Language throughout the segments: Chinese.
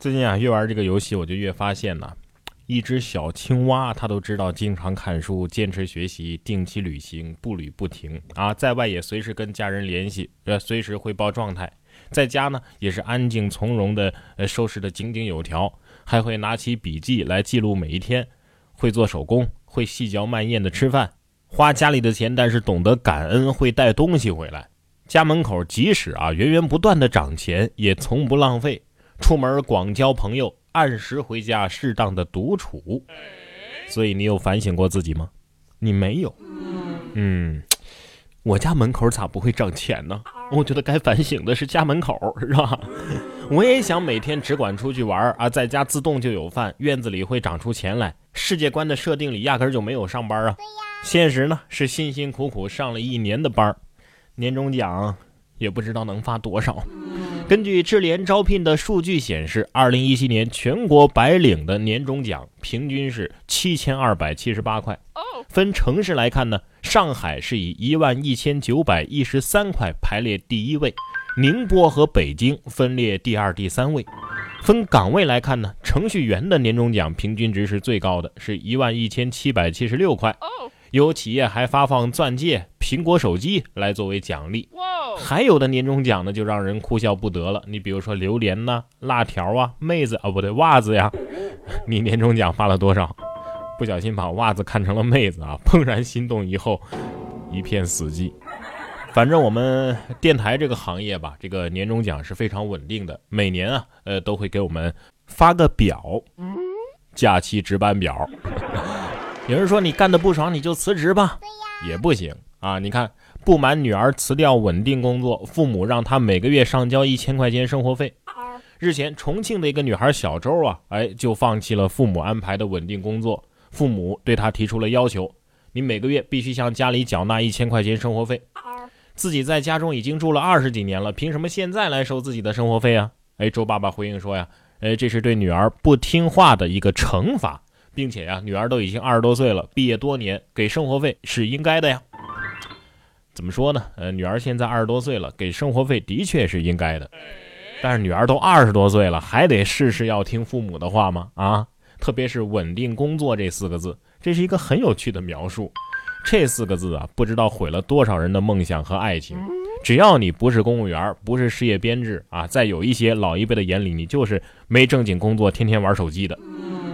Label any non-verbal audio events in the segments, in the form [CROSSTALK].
最近啊，越玩这个游戏，我就越发现呢，一只小青蛙它都知道经常看书、坚持学习、定期旅行、步履不停啊，在外也随时跟家人联系，呃，随时汇报状态。在家呢，也是安静从容的，呃，收拾的井井有条，还会拿起笔记来记录每一天，会做手工，会细嚼慢咽的吃饭，花家里的钱，但是懂得感恩，会带东西回来。家门口即使啊源源不断的涨钱，也从不浪费。出门广交朋友，按时回家，适当的独处。所以你有反省过自己吗？你没有。嗯，我家门口咋不会涨钱呢？我觉得该反省的是家门口，是吧？我也想每天只管出去玩啊，在家自动就有饭，院子里会长出钱来。世界观的设定里压根就没有上班啊。现实呢是辛辛苦苦上了一年的班。年终奖也不知道能发多少。根据智联招聘的数据显示，二零一七年全国白领的年终奖平均是七千二百七十八块。分城市来看呢，上海是以一万一千九百一十三块排列第一位，宁波和北京分列第二、第三位。分岗位来看呢，程序员的年终奖平均值是最高的，是一万一千七百七十六块。有企业还发放钻戒、苹果手机来作为奖励，还有的年终奖呢，就让人哭笑不得了。你比如说榴莲呐、辣条啊、妹子啊，不对，袜子呀。[LAUGHS] 你年终奖发了多少？不小心把袜子看成了妹子啊！怦然心动以后，一片死寂。反正我们电台这个行业吧，这个年终奖是非常稳定的，每年啊，呃，都会给我们发个表，假期值班表。有人说你干的不爽你就辞职吧，也不行啊！你看，不满女儿辞掉稳定工作，父母让她每个月上交一千块钱生活费。日前，重庆的一个女孩小周啊，哎，就放弃了父母安排的稳定工作，父母对她提出了要求：你每个月必须向家里缴纳一千块钱生活费。自己在家中已经住了二十几年了，凭什么现在来收自己的生活费啊？哎，周爸爸回应说呀，哎，这是对女儿不听话的一个惩罚。并且呀，女儿都已经二十多岁了，毕业多年，给生活费是应该的呀。怎么说呢？呃，女儿现在二十多岁了，给生活费的确是应该的。但是女儿都二十多岁了，还得事事要听父母的话吗？啊，特别是稳定工作这四个字，这是一个很有趣的描述。这四个字啊，不知道毁了多少人的梦想和爱情。只要你不是公务员，不是事业编制啊，在有一些老一辈的眼里，你就是没正经工作，天天玩手机的。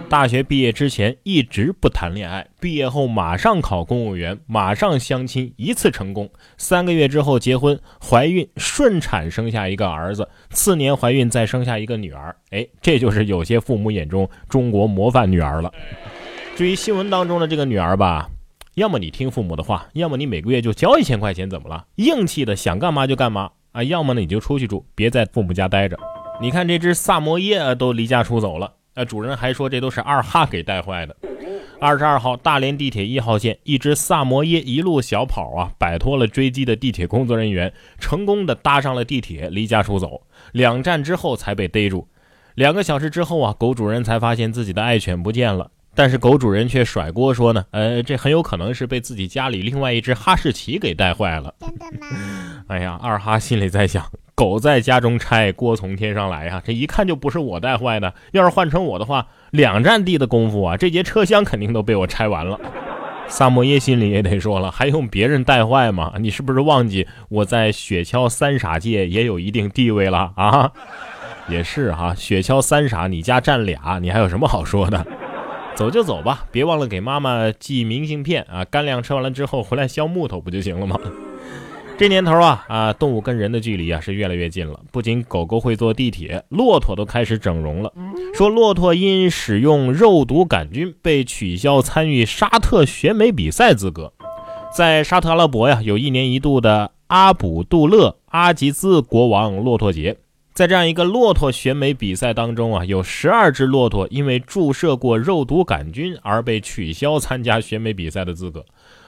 大学毕业之前一直不谈恋爱，毕业后马上考公务员，马上相亲，一次成功。三个月之后结婚，怀孕，顺产生下一个儿子，次年怀孕再生下一个女儿。哎，这就是有些父母眼中中国模范女儿了。至于新闻当中的这个女儿吧，要么你听父母的话，要么你每个月就交一千块钱，怎么了？硬气的想干嘛就干嘛啊？要么呢你就出去住，别在父母家待着。你看这只萨摩耶都离家出走了。那主人还说这都是二哈给带坏的。二十二号，大连地铁一号线，一只萨摩耶一路小跑啊，摆脱了追击的地铁工作人员，成功的搭上了地铁，离家出走。两站之后才被逮住。两个小时之后啊，狗主人才发现自己的爱犬不见了。但是狗主人却甩锅说呢，呃，这很有可能是被自己家里另外一只哈士奇给带坏了。真的吗？[LAUGHS] 哎呀，二哈心里在想。狗在家中拆，锅从天上来呀！这一看就不是我带坏的。要是换成我的话，两站地的功夫啊，这节车厢肯定都被我拆完了。萨摩耶心里也得说了，还用别人带坏吗？你是不是忘记我在雪橇三傻界也有一定地位了啊？[LAUGHS] 也是哈，雪橇三傻，你家占俩，你还有什么好说的？走就走吧，别忘了给妈妈寄明信片啊！干粮吃完了之后回来削木头不就行了吗？[LAUGHS] 这年头啊啊，动物跟人的距离啊是越来越近了。不仅狗狗会坐地铁，骆驼都开始整容了。说骆驼因使用肉毒杆菌被取消参与沙特选美比赛资格。在沙特阿拉伯呀，有一年一度的阿卜杜勒阿吉兹国王骆驼节。在这样一个骆驼选美比赛当中啊，有十二只骆驼因为注射过肉毒杆菌而被取消参加选美比赛的资格。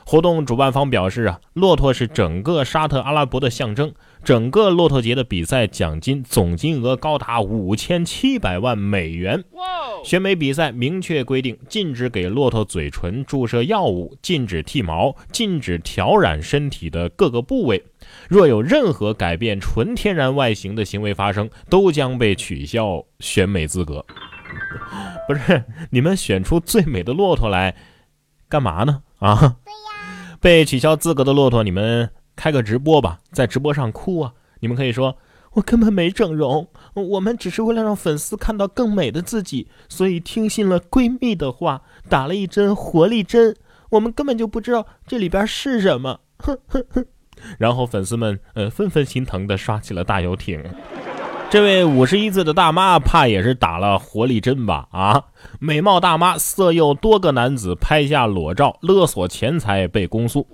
活动主办方表示啊，骆驼是整个沙特阿拉伯的象征。整个骆驼节的比赛奖金总金额高达五千七百万美元。选美比赛明确规定，禁止给骆驼嘴唇注射药物，禁止剃毛，禁止挑染身体的各个部位。若有任何改变纯天然外形的行为发生，都将被取消选美资格。[LAUGHS] 不是你们选出最美的骆驼来干嘛呢？啊？对呀，被取消资格的骆驼，你们。开个直播吧，在直播上哭啊！你们可以说，我根本没整容，我们只是为了让粉丝看到更美的自己，所以听信了闺蜜的话，打了一针活力针。我们根本就不知道这里边是什么，哼哼哼！然后粉丝们呃纷纷心疼的刷起了大游艇。这位五十一岁的大妈，怕也是打了活力针吧？啊，美貌大妈色诱多个男子拍下裸照勒索钱财被公诉。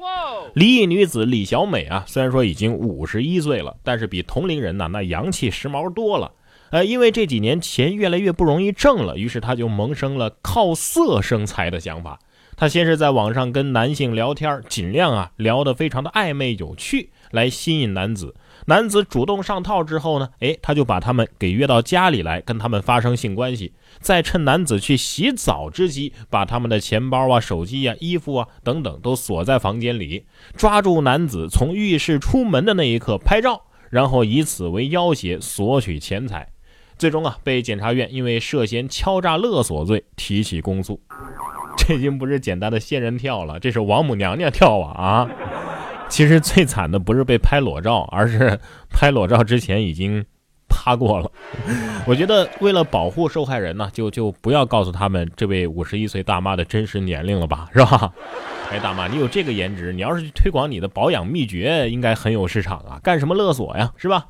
离异女子李小美啊，虽然说已经五十一岁了，但是比同龄人呢那洋气时髦多了。呃，因为这几年钱越来越不容易挣了，于是她就萌生了靠色生财的想法。她先是在网上跟男性聊天，尽量啊聊得非常的暧昧有趣，来吸引男子。男子主动上套之后呢，哎，他就把他们给约到家里来，跟他们发生性关系，再趁男子去洗澡之机，把他们的钱包啊、手机啊、衣服啊等等都锁在房间里，抓住男子从浴室出门的那一刻拍照，然后以此为要挟索取钱财，最终啊被检察院因为涉嫌敲诈勒索罪提起公诉。这已经不是简单的仙人跳了，这是王母娘娘跳啊啊！其实最惨的不是被拍裸照，而是 [LAUGHS] 拍裸照之前已经趴过了。[LAUGHS] 我觉得为了保护受害人呢，就就不要告诉他们这位五十一岁大妈的真实年龄了吧，[LAUGHS] 是吧？哎，大妈，你有这个颜值，你要是去推广你的保养秘诀，应该很有市场啊！干什么勒索呀，是吧？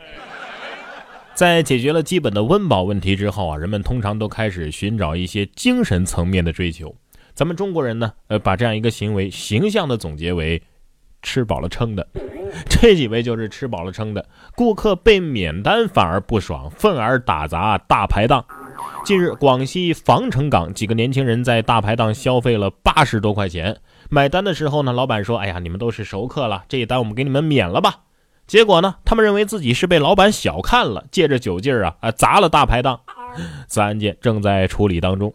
在解决了基本的温饱问题之后啊，人们通常都开始寻找一些精神层面的追求。咱们中国人呢，呃，把这样一个行为形象的总结为。吃饱了撑的，这几位就是吃饱了撑的。顾客被免单反而不爽，愤而打砸大排档。近日，广西防城港几个年轻人在大排档消费了八十多块钱，买单的时候呢，老板说：“哎呀，你们都是熟客了，这一单我们给你们免了吧。”结果呢，他们认为自己是被老板小看了，借着酒劲儿啊啊砸了大排档。此案件正在处理当中。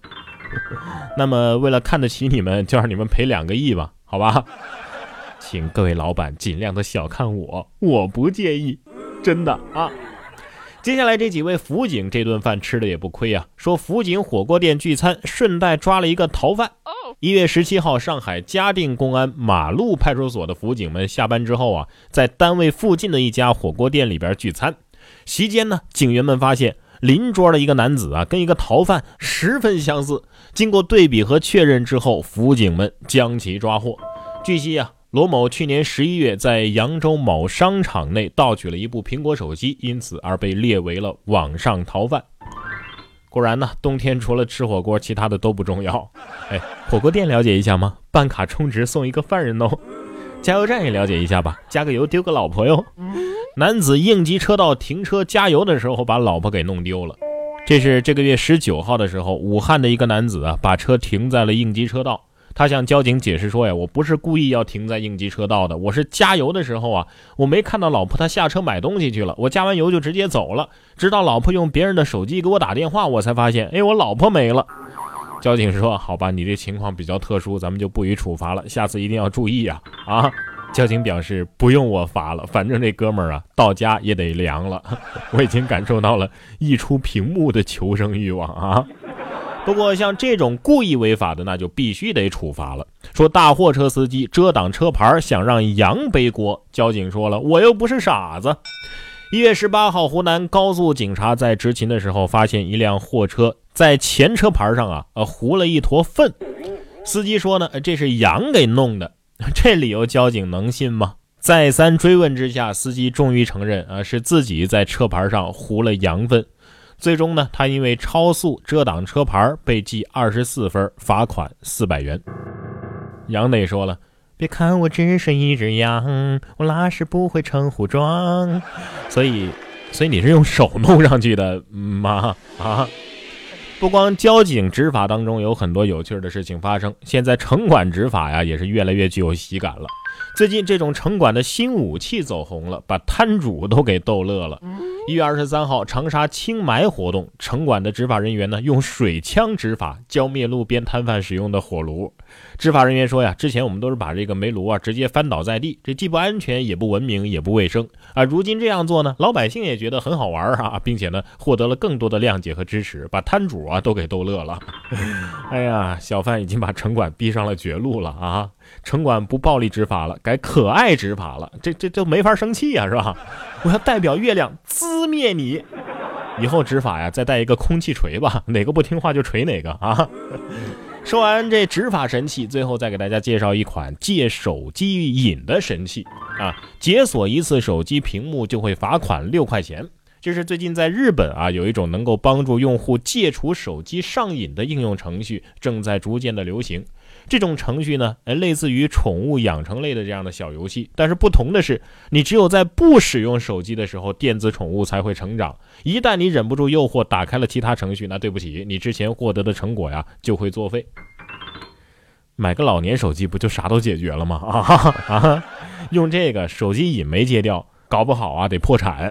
那么，为了看得起你们，就让你们赔两个亿吧，好吧？请各位老板尽量的小看我，我不介意，真的啊。接下来这几位辅警这顿饭吃的也不亏啊。说辅警火锅店聚餐，顺带抓了一个逃犯。一月十七号，上海嘉定公安马路派出所的辅警们下班之后啊，在单位附近的一家火锅店里边聚餐。席间呢，警员们发现邻桌的一个男子啊，跟一个逃犯十分相似。经过对比和确认之后，辅警们将其抓获。据悉啊。罗某去年十一月在扬州某商场内盗取了一部苹果手机，因此而被列为了网上逃犯。果然呢，冬天除了吃火锅，其他的都不重要。哎，火锅店了解一下吗？办卡充值送一个犯人哦。加油站也了解一下吧，加个油丢个老婆哟。男子应急车道停车加油的时候把老婆给弄丢了。这是这个月十九号的时候，武汉的一个男子啊，把车停在了应急车道。他向交警解释说：“呀，我不是故意要停在应急车道的，我是加油的时候啊，我没看到老婆，她下车买东西去了，我加完油就直接走了，直到老婆用别人的手机给我打电话，我才发现，哎，我老婆没了。”交警说：“好吧，你这情况比较特殊，咱们就不予处罚了，下次一定要注意呀。”啊，交警表示不用我罚了，反正这哥们儿啊，到家也得凉了。[LAUGHS] 我已经感受到了溢出屏幕的求生欲望啊。不过像这种故意违法的，那就必须得处罚了。说大货车司机遮挡车牌，想让羊背锅。交警说了，我又不是傻子。一月十八号，湖南高速警察在执勤的时候，发现一辆货车在前车牌上啊，呃，糊了一坨粪。司机说呢，这是羊给弄的。[LAUGHS] 这理由交警能信吗？再三追问之下，司机终于承认啊，是自己在车牌上糊了羊粪。最终呢，他因为超速遮挡车牌被记二十四分，罚款四百元。杨磊说了：“别看我只是一只羊，我拉屎不会成糊状。[LAUGHS] ”所以，所以你是用手弄上去的吗？啊？不光交警执法当中有很多有趣的事情发生，现在城管执法呀也是越来越具有喜感了。最近这种城管的新武器走红了，把摊主都给逗乐了。一月二十三号，长沙清霾活动，城管的执法人员呢用水枪执法，浇灭路边摊贩使用的火炉。执法人员说呀，之前我们都是把这个煤炉啊直接翻倒在地，这既不安全，也不文明，也不卫生啊。如今这样做呢，老百姓也觉得很好玩啊，并且呢获得了更多的谅解和支持，把摊主啊都给逗乐了。[LAUGHS] 哎呀，小贩已经把城管逼上了绝路了啊！城管不暴力执法了，改可爱执法了，这这就没法生气呀，是吧？[LAUGHS] 我要代表月亮滋灭你！以后执法呀，再带一个空气锤吧，[LAUGHS] 哪个不听话就锤哪个啊！[LAUGHS] 说完这执法神器，最后再给大家介绍一款借手机瘾的神器啊！解锁一次手机屏幕就会罚款六块钱。这是最近在日本啊，有一种能够帮助用户戒除手机上瘾的应用程序，正在逐渐的流行。这种程序呢，类似于宠物养成类的这样的小游戏，但是不同的是，你只有在不使用手机的时候，电子宠物才会成长。一旦你忍不住诱惑，打开了其他程序，那对不起，你之前获得的成果呀就会作废。买个老年手机不就啥都解决了吗？[LAUGHS] 啊哈 [LAUGHS] 啊！用这个手机瘾没戒掉，搞不好啊得破产。